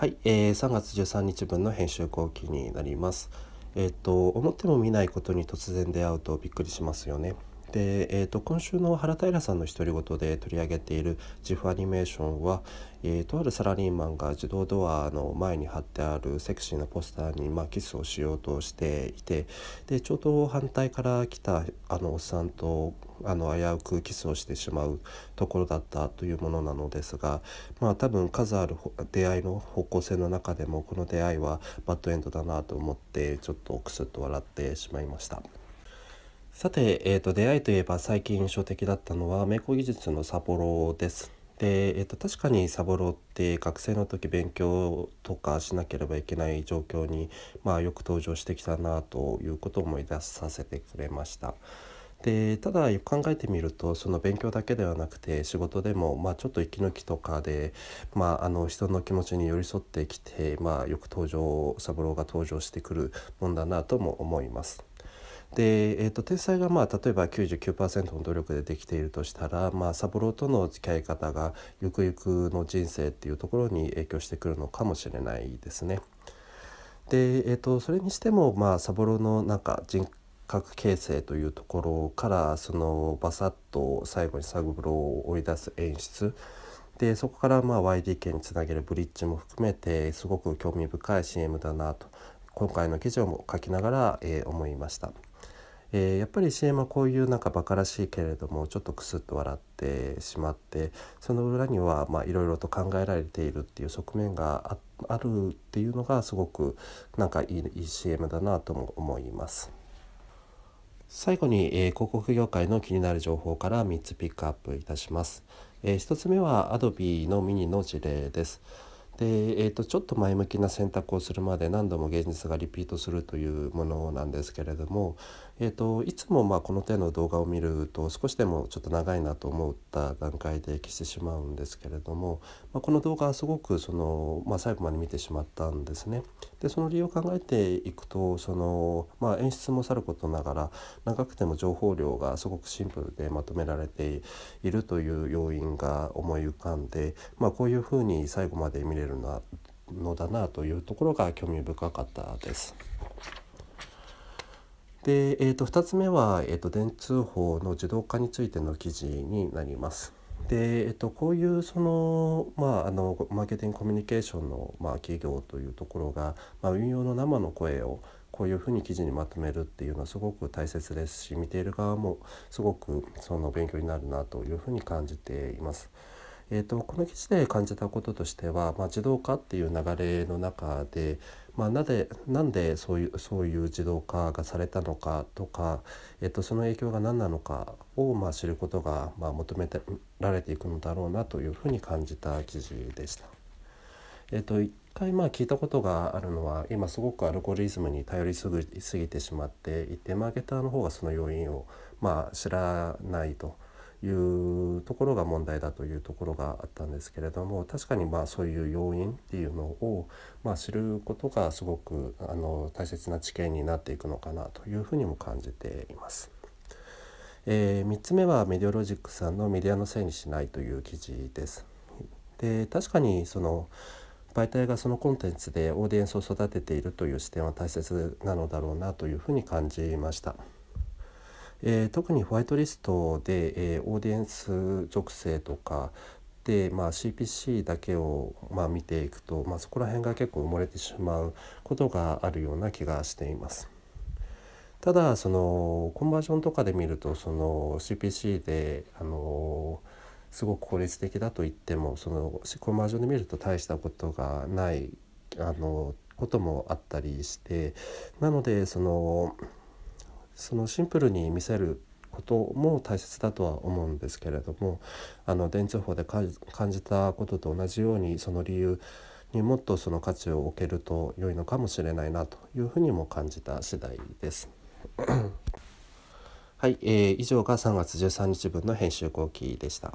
はい、えー、3月13日分の編集後期になります。えっ、ー、と思っても見ないことに突然出会うとびっくりしますよね。で、えーと、今週の原平さんの独り言で取り上げている GIF アニメーションは、えー、とあるサラリーマンが自動ドアの前に貼ってあるセクシーなポスターに、まあ、キスをしようとしていてでちょうど反対から来たあのおっさんとあの危うくキスをしてしまうところだったというものなのですがまあ多分数ある出会いの方向性の中でもこの出会いはバッドエンドだなと思ってちょっとクスッと笑ってしまいました。さて、えーと、出会いといえば最近印象的だったのは名工技術のサボロです。で、えーと、確かにサボロって学生の時勉強とかしなければいけない状況に、まあ、よく登場してきたなということを思い出させてくれました。でただよく考えてみるとその勉強だけではなくて仕事でも、まあ、ちょっと息抜きとかで、まあ、あの人の気持ちに寄り添ってきて、まあ、よく登場三郎が登場してくるもんだなとも思います。で、えーと、天才がまあ例えば99%の努力でできているとしたら、まあ、サボロとの付き合い方がゆくゆくの人生っていうところに影響してくるのかもしれないですね。で、えーと、それにしても、まあ、サボロのなんか人格形成というところからそのバサッと最後にサブロを追い出す演出でそこからまあ YDK につなげるブリッジも含めてすごく興味深い CM だなと今回の記事を書きながら、えー、思いました。えー、やっぱり CM はこういうなんかバカらしいけれどもちょっとクスッと笑ってしまってその裏にはいろいろと考えられているっていう側面があるっていうのがすごくなんかいいいい CM だなとも思います。最後に、えー、広告業界の気になる情報から3つピックアップいたします。えー、1つ目は Adobe のミニの事例です。で、えーと、ちょっと前向きな選択をするまで何度も現実がリピートするというものなんですけれども、えーと、いつもまあこの手の動画を見ると少しでもちょっと長いなと思った段階で消してしまうんですけれども、まあ、この動画はすごくその、まあ、最後まで見てしまったんですね。でその理由を考えていくとその、まあ、演出もさることながら長くても情報量がすごくシンプルでまとめられているという要因が思い浮かんで、まあ、こういうふうに最後まで見れるのだなというところが興味深かったです。で、えー、と2つ目は、えー、と電通報の自動化についての記事になります。で、えっと、こういうその、まあ、あのマーケティングコミュニケーションの、まあ、企業というところが、まあ、運用の生の声をこういうふうに記事にまとめるっていうのはすごく大切ですし見ている側もすごくその勉強になるなというふうに感じています。えーと、この記事で感じたこととしては、まあ、自動化っていう流れの中で、まあ、なぜなんでそういうそういう自動化がされたのかとか、えーと、その影響が何なのかを、まあ、知ることが、まあ、求められていくのだろうなというふうに感じた記事でした。えー、と一回まあ聞いたことがあるのは今すごくアルゴリズムに頼りすぎてしまっていてマーケターの方がその要因をまあ知らないと。いうところが問題だというところがあったんですけれども確かにまあそういう要因っていうのをまあ知ることがすごくあの大切な知見になっていくのかなというふうにも感じています。えー、3つ目はメディオロジックさんのメディアのせいにしないという記事です。で確かにその媒体がそのコンテンツでオーディエンスを育てているという視点は大切なのだろうなというふうに感じました。えー、特にホワイトリストで、えー、オーディエンス属性とかで、まあ、CPC だけを、まあ、見ていくと、まあ、そこら辺が結構埋もれてしまうことがあるような気がしています。ただそのコンバージョンとかで見るとその CPC であのすごく効率的だと言ってもそのコンバージョンで見ると大したことがないあのこともあったりしてなのでそのそのシンプルに見せることも大切だとは思うんですけれどもあの電通法で感じたことと同じようにその理由にもっとその価値を置けると良いのかもしれないなというふうにも感じた次第です。はい、えー、以上が3月13日分の編集後期でした。